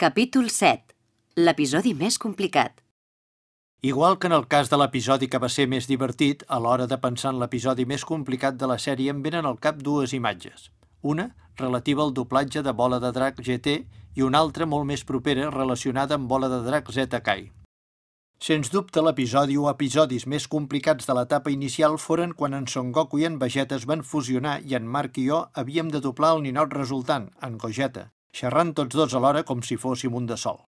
Capítol 7. L'episodi més complicat. Igual que en el cas de l'episodi que va ser més divertit, a l'hora de pensar en l'episodi més complicat de la sèrie em venen al cap dues imatges. Una, relativa al doblatge de Bola de Drac GT i una altra molt més propera relacionada amb Bola de Drac Z Kai. Sens dubte, l'episodi o episodis més complicats de l'etapa inicial foren quan en Son Goku i en Vegeta es van fusionar i en Marc i jo havíem de doblar el ninot resultant, en Gogeta, xerrant tots dos alhora com si fóssim un de sol.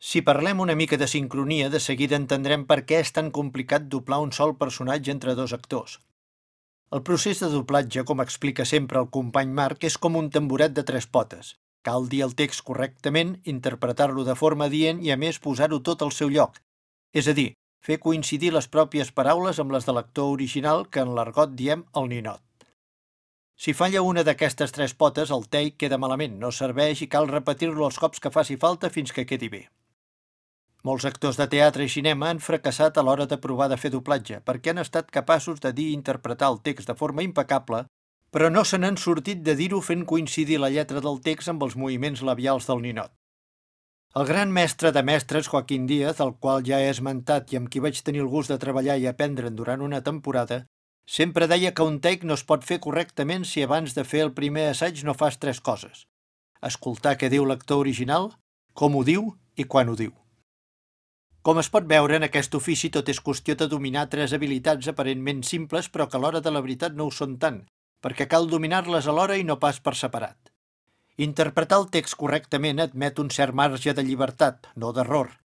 Si parlem una mica de sincronia, de seguida entendrem per què és tan complicat doblar un sol personatge entre dos actors. El procés de doblatge, com explica sempre el company Marc, és com un tamboret de tres potes. Cal dir el text correctament, interpretar-lo de forma dient i, a més, posar-ho tot al seu lloc. És a dir, fer coincidir les pròpies paraules amb les de l'actor original que en l'argot diem el ninot. Si falla una d'aquestes tres potes, el take queda malament, no serveix i cal repetir-lo els cops que faci falta fins que quedi bé. Molts actors de teatre i cinema han fracassat a l'hora de provar de fer doblatge perquè han estat capaços de dir i interpretar el text de forma impecable però no se n'han sortit de dir-ho fent coincidir la lletra del text amb els moviments labials del ninot. El gran mestre de mestres, Joaquín Díaz, el qual ja he esmentat i amb qui vaig tenir el gust de treballar i aprendre durant una temporada, sempre deia que un take no es pot fer correctament si abans de fer el primer assaig no fas tres coses. Escoltar què diu l'actor original, com ho diu i quan ho diu. Com es pot veure, en aquest ofici tot és qüestió de dominar tres habilitats aparentment simples però que a l'hora de la veritat no ho són tant, perquè cal dominar-les alhora i no pas per separat. Interpretar el text correctament admet un cert marge de llibertat, no d'error.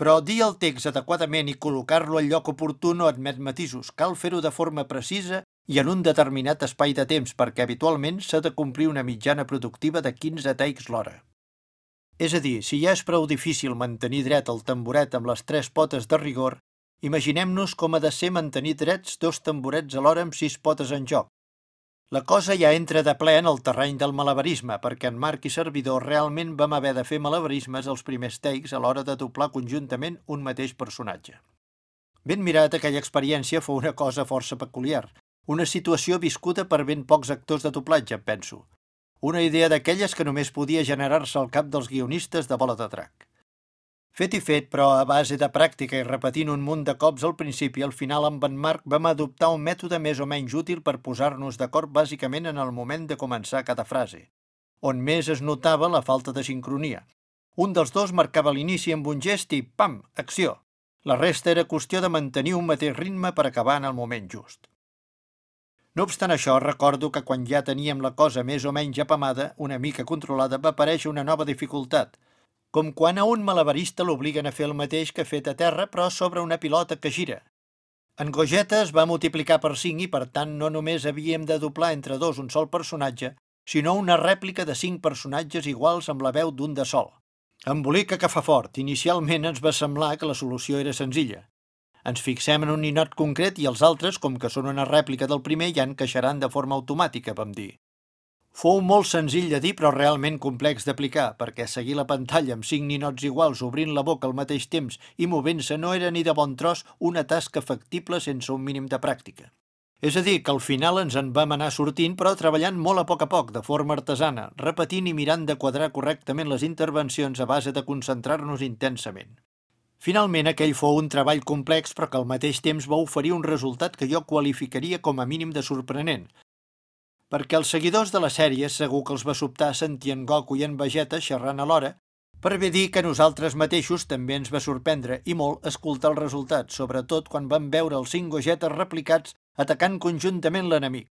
Però dir el text adequadament i col·locar-lo al lloc oportú no admet matisos. Cal fer-ho de forma precisa i en un determinat espai de temps, perquè habitualment s'ha de complir una mitjana productiva de 15 takes l'hora. És a dir, si ja és prou difícil mantenir dret el tamboret amb les tres potes de rigor, imaginem-nos com ha de ser mantenir drets dos tamborets alhora amb sis potes en joc, la cosa ja entra de ple en el terreny del malabarisme, perquè en Marc i servidor realment vam haver de fer malabarismes els primers takes a l'hora de doblar conjuntament un mateix personatge. Ben mirat, aquella experiència fou una cosa força peculiar, una situació viscuda per ben pocs actors de doblatge, penso. Una idea d'aquelles que només podia generar-se al cap dels guionistes de bola de drac. Fet i fet, però a base de pràctica i repetint un munt de cops al principi, al final amb en Marc vam adoptar un mètode més o menys útil per posar-nos d'acord bàsicament en el moment de començar cada frase, on més es notava la falta de sincronia. Un dels dos marcava l'inici amb un gest i, pam, acció. La resta era qüestió de mantenir un mateix ritme per acabar en el moment just. No obstant això, recordo que quan ja teníem la cosa més o menys apamada, una mica controlada, va aparèixer una nova dificultat – com quan a un malabarista l'obliguen a fer el mateix que ha fet a terra, però sobre una pilota que gira. En Gogeta es va multiplicar per 5 i, per tant, no només havíem de doblar entre dos un sol personatge, sinó una rèplica de 5 personatges iguals amb la veu d'un de sol. Embolica que fa fort. Inicialment ens va semblar que la solució era senzilla. Ens fixem en un ninot concret i els altres, com que són una rèplica del primer, ja encaixaran de forma automàtica, vam dir. Fou molt senzill de dir però realment complex d'aplicar, perquè seguir la pantalla amb cinc ninots iguals obrint la boca al mateix temps i movent-se no era ni de bon tros una tasca factible sense un mínim de pràctica. És a dir, que al final ens en vam anar sortint, però treballant molt a poc a poc, de forma artesana, repetint i mirant de quadrar correctament les intervencions a base de concentrar-nos intensament. Finalment, aquell fou un treball complex, però que al mateix temps va oferir un resultat que jo qualificaria com a mínim de sorprenent, perquè els seguidors de la sèrie segur que els va sobtar sentir en Goku i en Vegeta xerrant alhora, per bé dir que nosaltres mateixos també ens va sorprendre i molt escoltar el resultat, sobretot quan vam veure els cinc Gogetes replicats atacant conjuntament l'enemic.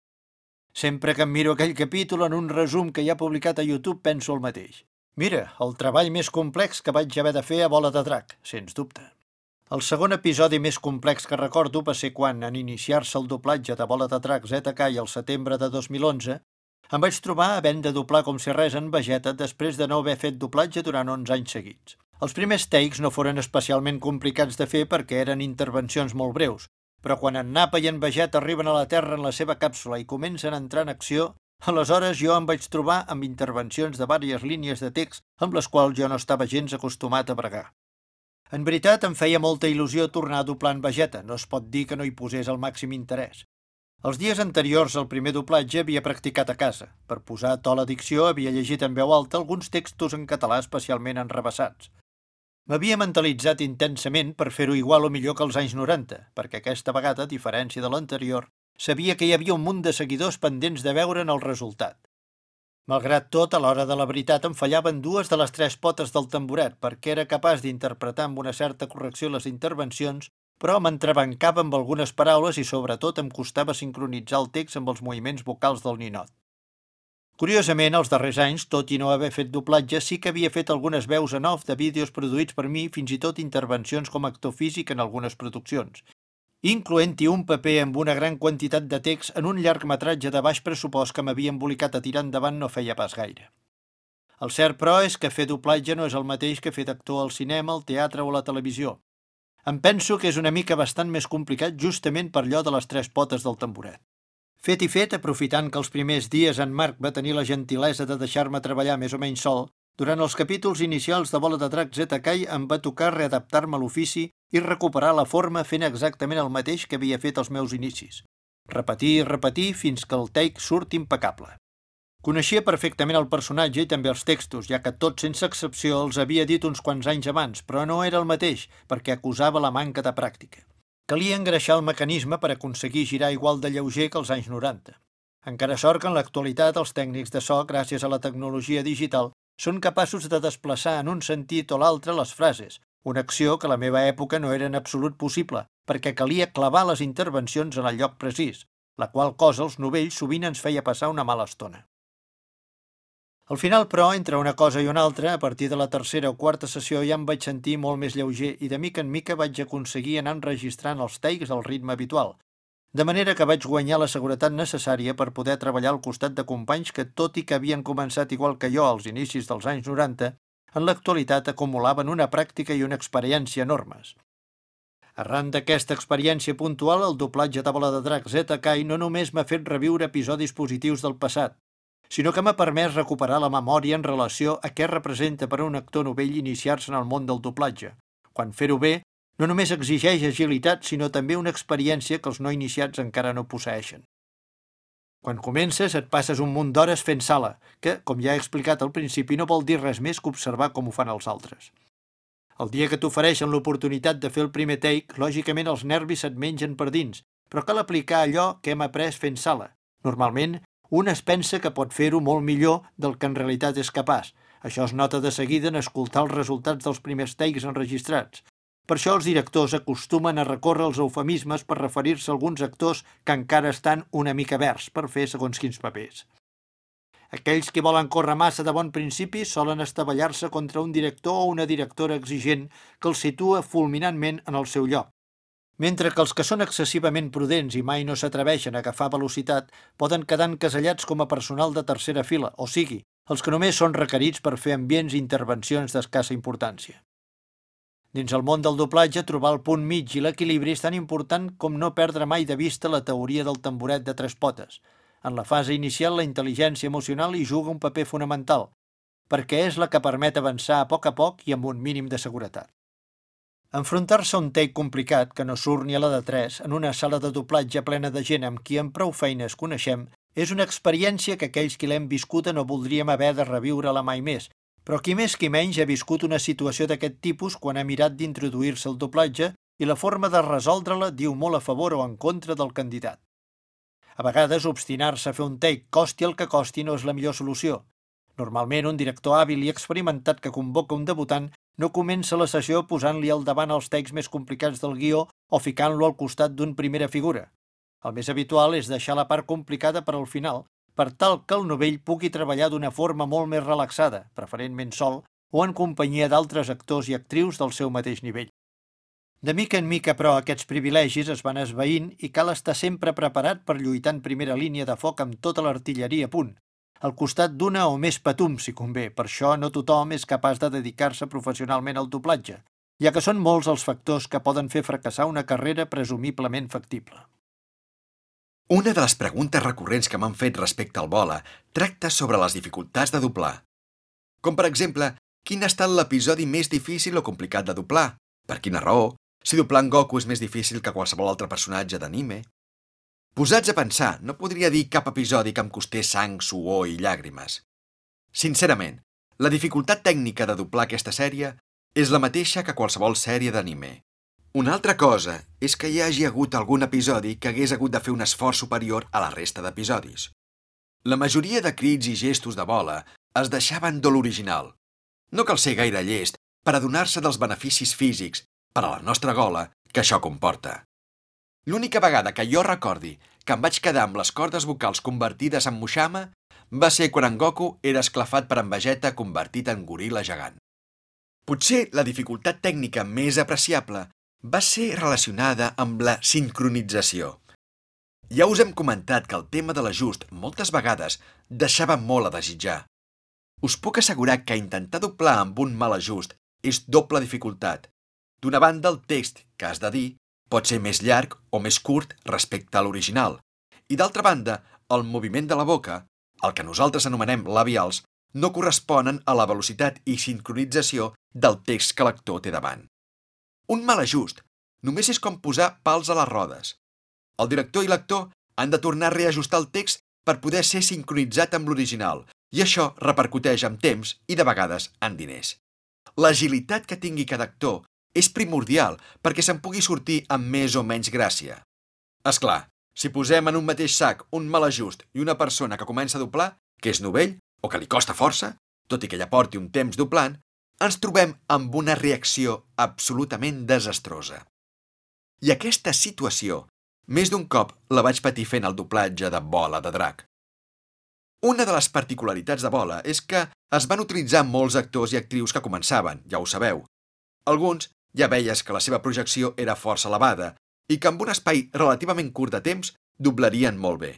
Sempre que em miro aquell capítol en un resum que hi ha publicat a YouTube penso el mateix. Mira, el treball més complex que vaig haver de fer a bola de drac, sens dubte. El segon episodi més complex que recordo va ser quan, en iniciar-se el doblatge de Bola de Drac ZK al setembre de 2011, em vaig trobar havent de doblar com si res en Vegeta després de no haver fet doblatge durant 11 anys seguits. Els primers takes no foren especialment complicats de fer perquè eren intervencions molt breus, però quan en Napa i en Vegeta arriben a la Terra en la seva càpsula i comencen a entrar en acció, aleshores jo em vaig trobar amb intervencions de diverses línies de text amb les quals jo no estava gens acostumat a bregar. En veritat, em feia molta il·lusió tornar a doblar en Vegeta, no es pot dir que no hi posés el màxim interès. Els dies anteriors al primer doblatge havia practicat a casa. Per posar to a l'addicció havia llegit en veu alta alguns textos en català especialment enrebaçats. M'havia mentalitzat intensament per fer-ho igual o millor que els anys 90, perquè aquesta vegada, a diferència de l'anterior, sabia que hi havia un munt de seguidors pendents de veure'n el resultat. Malgrat tot, a l'hora de la veritat em fallaven dues de les tres potes del tamboret perquè era capaç d'interpretar amb una certa correcció les intervencions però m'entrebancava amb algunes paraules i sobretot em costava sincronitzar el text amb els moviments vocals del ninot. Curiosament, els darrers anys, tot i no haver fet doblatge, sí que havia fet algunes veus en off de vídeos produïts per mi, fins i tot intervencions com a actor físic en algunes produccions, incloent-hi un paper amb una gran quantitat de text en un llargmetratge de baix pressupost que m'havia embolicat a tirar endavant no feia pas gaire. El cert, però, és que fer doblatge no és el mateix que fer d'actor al cinema, al teatre o a la televisió. Em penso que és una mica bastant més complicat justament per allò de les tres potes del tamboret. Fet i fet, aprofitant que els primers dies en Marc va tenir la gentilesa de deixar-me treballar més o menys sol, durant els capítols inicials de Bola de Drac ZK em va tocar readaptar-me a l'ofici i recuperar la forma fent exactament el mateix que havia fet als meus inicis. Repetir i repetir fins que el take surt impecable. Coneixia perfectament el personatge i també els textos, ja que tots sense excepció els havia dit uns quants anys abans, però no era el mateix, perquè acusava la manca de pràctica. Calia engreixar el mecanisme per aconseguir girar igual de lleuger que els anys 90. Encara sort que en l'actualitat els tècnics de so, gràcies a la tecnologia digital, són capaços de desplaçar en un sentit o l'altre les frases, una acció que a la meva època no era en absolut possible, perquè calia clavar les intervencions en el lloc precís, la qual cosa els novells sovint ens feia passar una mala estona. Al final, però, entre una cosa i una altra, a partir de la tercera o quarta sessió ja em vaig sentir molt més lleuger i de mica en mica vaig aconseguir anar enregistrant els takes al ritme habitual, de manera que vaig guanyar la seguretat necessària per poder treballar al costat de companys que, tot i que havien començat igual que jo als inicis dels anys 90, en l'actualitat acumulaven una pràctica i una experiència enormes. Arran d'aquesta experiència puntual, el doblatge de Bola de Drac ZK no només m'ha fet reviure episodis positius del passat, sinó que m'ha permès recuperar la memòria en relació a què representa per a un actor novell iniciar-se en el món del doblatge, quan fer-ho bé no només exigeix agilitat, sinó també una experiència que els no iniciats encara no posseixen. Quan comences et passes un munt d'hores fent sala, que, com ja he explicat al principi, no vol dir res més que observar com ho fan els altres. El dia que t'ofereixen l'oportunitat de fer el primer take, lògicament els nervis et mengen per dins, però cal aplicar allò que hem après fent sala. Normalment, un es pensa que pot fer-ho molt millor del que en realitat és capaç. Això es nota de seguida en escoltar els resultats dels primers takes enregistrats. Per això els directors acostumen a recórrer els eufemismes per referir-se a alguns actors que encara estan una mica verds per fer segons quins papers. Aquells que volen córrer massa de bon principi solen estavellar-se contra un director o una directora exigent que els situa fulminantment en el seu lloc mentre que els que són excessivament prudents i mai no s'atreveixen a agafar velocitat poden quedar encasellats com a personal de tercera fila, o sigui, els que només són requerits per fer ambients i intervencions d'escassa importància. Dins el món del doblatge, trobar el punt mig i l'equilibri és tan important com no perdre mai de vista la teoria del tamboret de tres potes. En la fase inicial, la intel·ligència emocional hi juga un paper fonamental, perquè és la que permet avançar a poc a poc i amb un mínim de seguretat. Enfrontar-se a un take complicat que no surt ni a la de 3 en una sala de doblatge plena de gent amb qui amb prou feines coneixem és una experiència que aquells qui l'hem viscuda no voldríem haver de reviure-la mai més, però qui més qui menys ha viscut una situació d'aquest tipus quan ha mirat d'introduir-se al doblatge i la forma de resoldre-la diu molt a favor o en contra del candidat. A vegades, obstinar-se a fer un take costi el que costi no és la millor solució. Normalment, un director hàbil i experimentat que convoca un debutant no comença la sessió posant-li al davant els texts més complicats del guió o ficant-lo al costat d'una primera figura. El més habitual és deixar la part complicada per al final, per tal que el novell pugui treballar d'una forma molt més relaxada, preferentment sol, o en companyia d'altres actors i actrius del seu mateix nivell. De mica en mica, però, aquests privilegis es van esveint i cal estar sempre preparat per lluitar en primera línia de foc amb tota l'artilleria a punt, al costat d'una o més patum, si convé. Per això no tothom és capaç de dedicar-se professionalment al doblatge, ja que són molts els factors que poden fer fracassar una carrera presumiblement factible. Una de les preguntes recurrents que m'han fet respecte al bola tracta sobre les dificultats de doblar. Com, per exemple, quin ha estat l'episodi més difícil o complicat de doblar? Per quina raó? Si doblar en Goku és més difícil que qualsevol altre personatge d'anime? Posats a pensar, no podria dir cap episodi que em costés sang, suor i llàgrimes. Sincerament, la dificultat tècnica de doblar aquesta sèrie és la mateixa que qualsevol sèrie d'anime. Una altra cosa és que hi hagi hagut algun episodi que hagués hagut de fer un esforç superior a la resta d'episodis. La majoria de crits i gestos de bola es deixaven de l'original. No cal ser gaire llest per adonar-se dels beneficis físics per a la nostra gola que això comporta. L'única vegada que jo recordi que em vaig quedar amb les cordes vocals convertides en moixama va ser quan en Goku era esclafat per en Vegeta convertit en goril·la gegant. Potser la dificultat tècnica més apreciable va ser relacionada amb la sincronització. Ja us hem comentat que el tema de l'ajust moltes vegades deixava molt a desitjar. Us puc assegurar que intentar doblar amb un mal ajust és doble dificultat. D'una banda, el text que has de dir pot ser més llarg o més curt respecte a l'original. I d'altra banda, el moviment de la boca el que nosaltres anomenem labials, no corresponen a la velocitat i sincronització del text que l'actor té davant. Un mal ajust només és com posar pals a les rodes. El director i l'actor han de tornar a reajustar el text per poder ser sincronitzat amb l'original, i això repercuteix en temps i, de vegades, en diners. L'agilitat que tingui cada actor és primordial perquè se'n pugui sortir amb més o menys gràcia. És clar, si posem en un mateix sac un mal ajust i una persona que comença a doblar, que és novell o que li costa força, tot i que ja porti un temps doblant, ens trobem amb una reacció absolutament desastrosa. I aquesta situació, més d'un cop la vaig patir fent el doblatge de Bola de Drac. Una de les particularitats de Bola és que es van utilitzar molts actors i actrius que començaven, ja ho sabeu. Alguns ja veies que la seva projecció era força elevada i que amb un espai relativament curt de temps doblarien molt bé.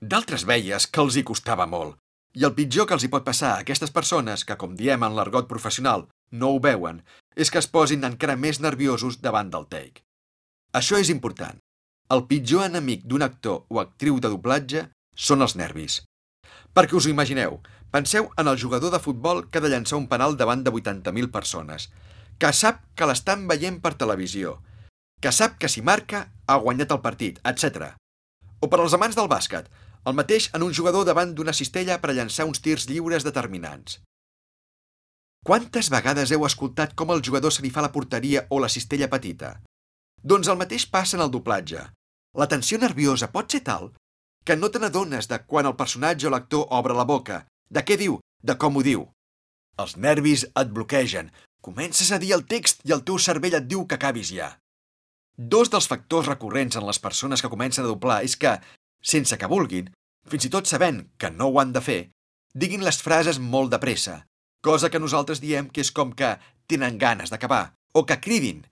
D'altres veies que els hi costava molt, i el pitjor que els hi pot passar a aquestes persones que, com diem en l'argot professional, no ho veuen, és que es posin encara més nerviosos davant del take. Això és important. El pitjor enemic d'un actor o actriu de doblatge són els nervis. Perquè us ho imagineu, penseu en el jugador de futbol que ha de llançar un penal davant de 80.000 persones, que sap que l'estan veient per televisió, que sap que si marca ha guanyat el partit, etc. O per als amants del bàsquet, el mateix en un jugador davant d'una cistella per a llançar uns tirs lliures determinants. Quantes vegades heu escoltat com el jugador se li fa la porteria o la cistella petita? Doncs el mateix passa en el doblatge. La tensió nerviosa pot ser tal que no te n'adones de quan el personatge o l'actor obre la boca, de què diu, de com ho diu. Els nervis et bloquegen, comences a dir el text i el teu cervell et diu que acabis ja. Dos dels factors recurrents en les persones que comencen a doblar és que, sense que vulguin, fins i tot sabent que no ho han de fer, diguin les frases molt de pressa, cosa que nosaltres diem que és com que tenen ganes d'acabar, o que cridin.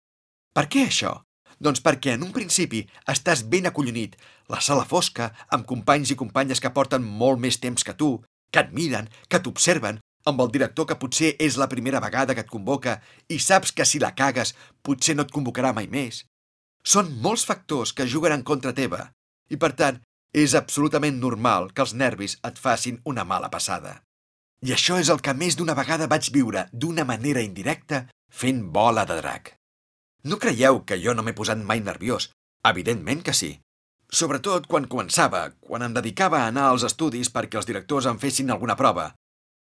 Per què això? Doncs perquè en un principi estàs ben acollonit, la sala fosca, amb companys i companyes que porten molt més temps que tu, que et miren, que t'observen, amb el director que potser és la primera vegada que et convoca i saps que si la cagues potser no et convocarà mai més. Són molts factors que juguen en contra teva i, per tant, és absolutament normal que els nervis et facin una mala passada. I això és el que més d'una vegada vaig viure d'una manera indirecta fent bola de drac. No creieu que jo no m'he posat mai nerviós. Evidentment que sí. Sobretot quan començava, quan em dedicava a anar als estudis perquè els directors em fessin alguna prova.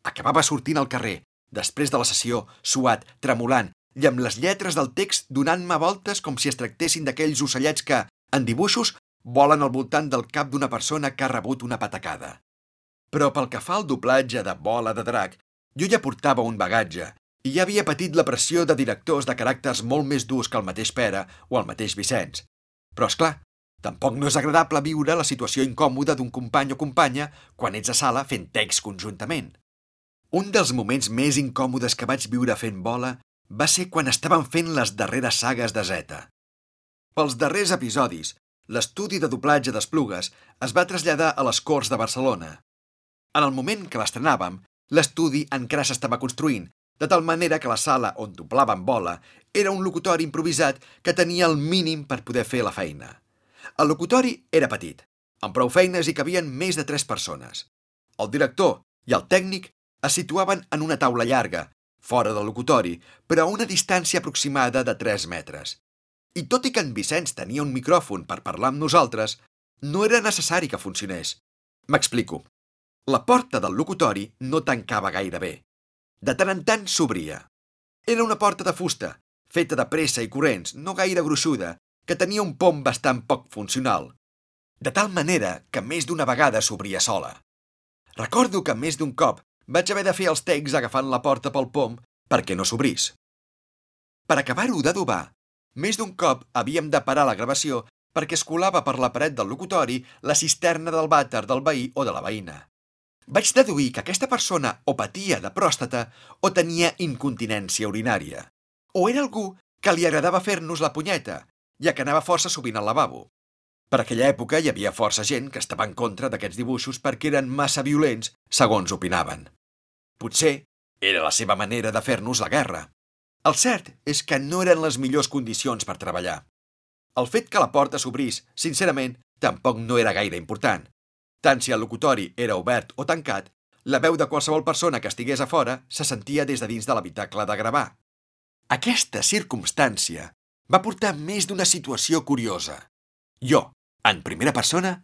Acabava sortint al carrer, després de la sessió, suat, tremolant, i amb les lletres del text donant-me voltes com si es tractessin d'aquells ocellets que, en dibuixos, volen al voltant del cap d'una persona que ha rebut una patacada. Però pel que fa al doblatge de Bola de Drac, jo ja portava un bagatge i ja havia patit la pressió de directors de caràcters molt més durs que el mateix Pere o el mateix Vicenç. Però, és clar, tampoc no és agradable viure la situació incòmoda d'un company o companya quan ets a sala fent text conjuntament. Un dels moments més incòmodes que vaig viure fent bola va ser quan estaven fent les darreres sagues de Zeta. Pels darrers episodis, l'estudi de doblatge d'Esplugues es va traslladar a les Corts de Barcelona. En el moment que l'estrenàvem, l'estudi encara s'estava construint, de tal manera que la sala on doblàvem bola era un locutori improvisat que tenia el mínim per poder fer la feina. El locutori era petit, amb prou feines hi cabien més de tres persones. El director i el tècnic es situaven en una taula llarga, fora del locutori, però a una distància aproximada de 3 metres. I tot i que en Vicenç tenia un micròfon per parlar amb nosaltres, No era necessari que funcionés. M'explico. La porta del locutori no tancava gaire bé. De tant en tant s'obria. Era una porta de fusta, feta de pressa i corrents, no gaire gruixuda, que tenia un pom bastant poc funcional. De tal manera que més d'una vegada s'obria sola. Recordo que més d'un cop vaig haver de fer els tecs agafant la porta pel pom perquè no s'obrís. Per acabar-ho d'adobar, més d'un cop havíem de parar la gravació perquè es colava per la paret del locutori la cisterna del vàter del veí o de la veïna. Vaig deduir que aquesta persona o patia de pròstata o tenia incontinència urinària. O era algú que li agradava fer-nos la punyeta, ja que anava força sovint al lavabo. Per aquella època hi havia força gent que estava en contra d'aquests dibuixos perquè eren massa violents, segons opinaven. Potser era la seva manera de fer-nos la guerra. El cert és que no eren les millors condicions per treballar. El fet que la porta s'obrís, sincerament, tampoc no era gaire important. Tant si el locutori era obert o tancat, la veu de qualsevol persona que estigués a fora se sentia des de dins de l'habitacle de gravar. Aquesta circumstància va portar més d'una situació curiosa. Jo, en primera persona,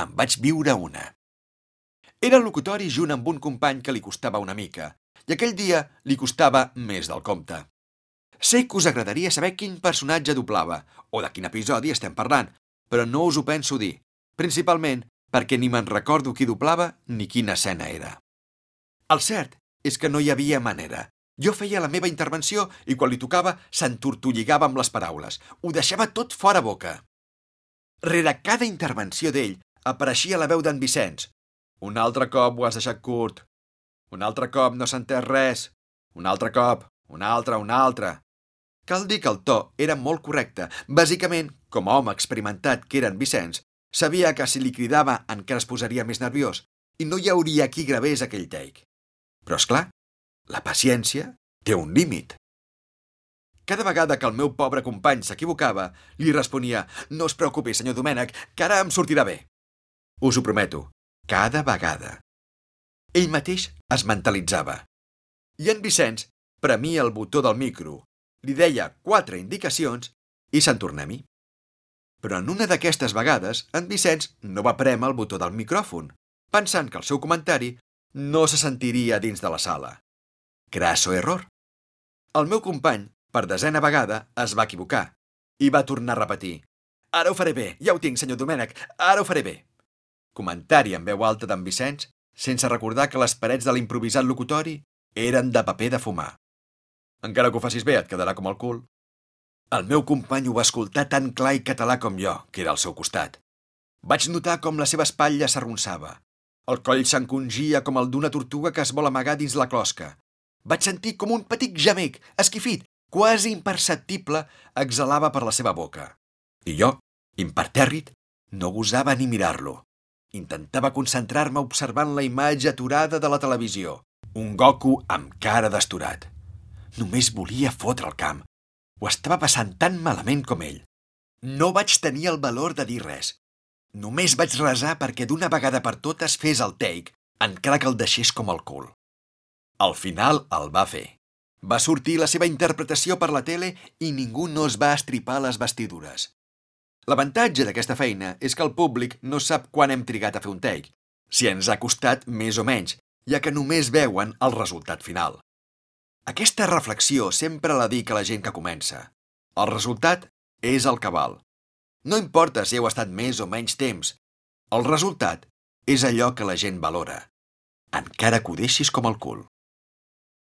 en vaig viure una. Era locutori junt amb un company que li costava una mica, i aquell dia li costava més del compte. Sé que us agradaria saber quin personatge doblava o de quin episodi estem parlant, però no us ho penso dir, principalment perquè ni me'n recordo qui doblava ni quina escena era. El cert és que no hi havia manera. Jo feia la meva intervenció i quan li tocava s'entortolligava amb les paraules. Ho deixava tot fora boca. Rere cada intervenció d'ell apareixia la veu d'en Vicenç. Un altre cop ho has deixat curt. Un altre cop no s'ha entès res. Un altre cop. Un altre, un altre. Cal dir que el to era molt correcte. Bàsicament, com a home experimentat que era en Vicenç, sabia que si li cridava encara es posaria més nerviós i no hi hauria qui gravés aquell take. Però, és clar, la paciència té un límit. Cada vegada que el meu pobre company s'equivocava, li responia «No es preocupi, senyor Domènec, que ara em sortirà bé». Us ho prometo, cada vegada. Ell mateix es mentalitzava. I en Vicenç premia el botó del micro li deia quatre indicacions i se'n mi. Però en una d'aquestes vegades, en Vicenç no va prémer el botó del micròfon, pensant que el seu comentari no se sentiria dins de la sala. Crasso error. El meu company, per desena vegada, es va equivocar i va tornar a repetir. Ara ho faré bé, ja ho tinc, senyor Domènec, ara ho faré bé. Comentari en veu alta d'en Vicenç, sense recordar que les parets de l'improvisat locutori eren de paper de fumar. Encara que ho facis bé, et quedarà com el cul. El meu company ho va escoltar tan clar i català com jo, que era al seu costat. Vaig notar com la seva espatlla s'arronsava. El coll s'encongia com el d'una tortuga que es vol amagar dins la closca. Vaig sentir com un petit gemec, esquifit, quasi imperceptible, exhalava per la seva boca. I jo, impertèrrit, no gosava ni mirar-lo. Intentava concentrar-me observant la imatge aturada de la televisió. Un Goku amb cara desturat. Només volia fotre el camp. Ho estava passant tan malament com ell. No vaig tenir el valor de dir res. Només vaig resar perquè d'una vegada per totes fes el take, encara que el deixés com el cul. Al final el va fer. Va sortir la seva interpretació per la tele i ningú no es va estripar les vestidures. L'avantatge d'aquesta feina és que el públic no sap quan hem trigat a fer un take, si ens ha costat més o menys, ja que només veuen el resultat final. Aquesta reflexió sempre la dic a la gent que comença. El resultat és el que val. No importa si heu estat més o menys temps. El resultat és allò que la gent valora, encara que ho deixis com el cul.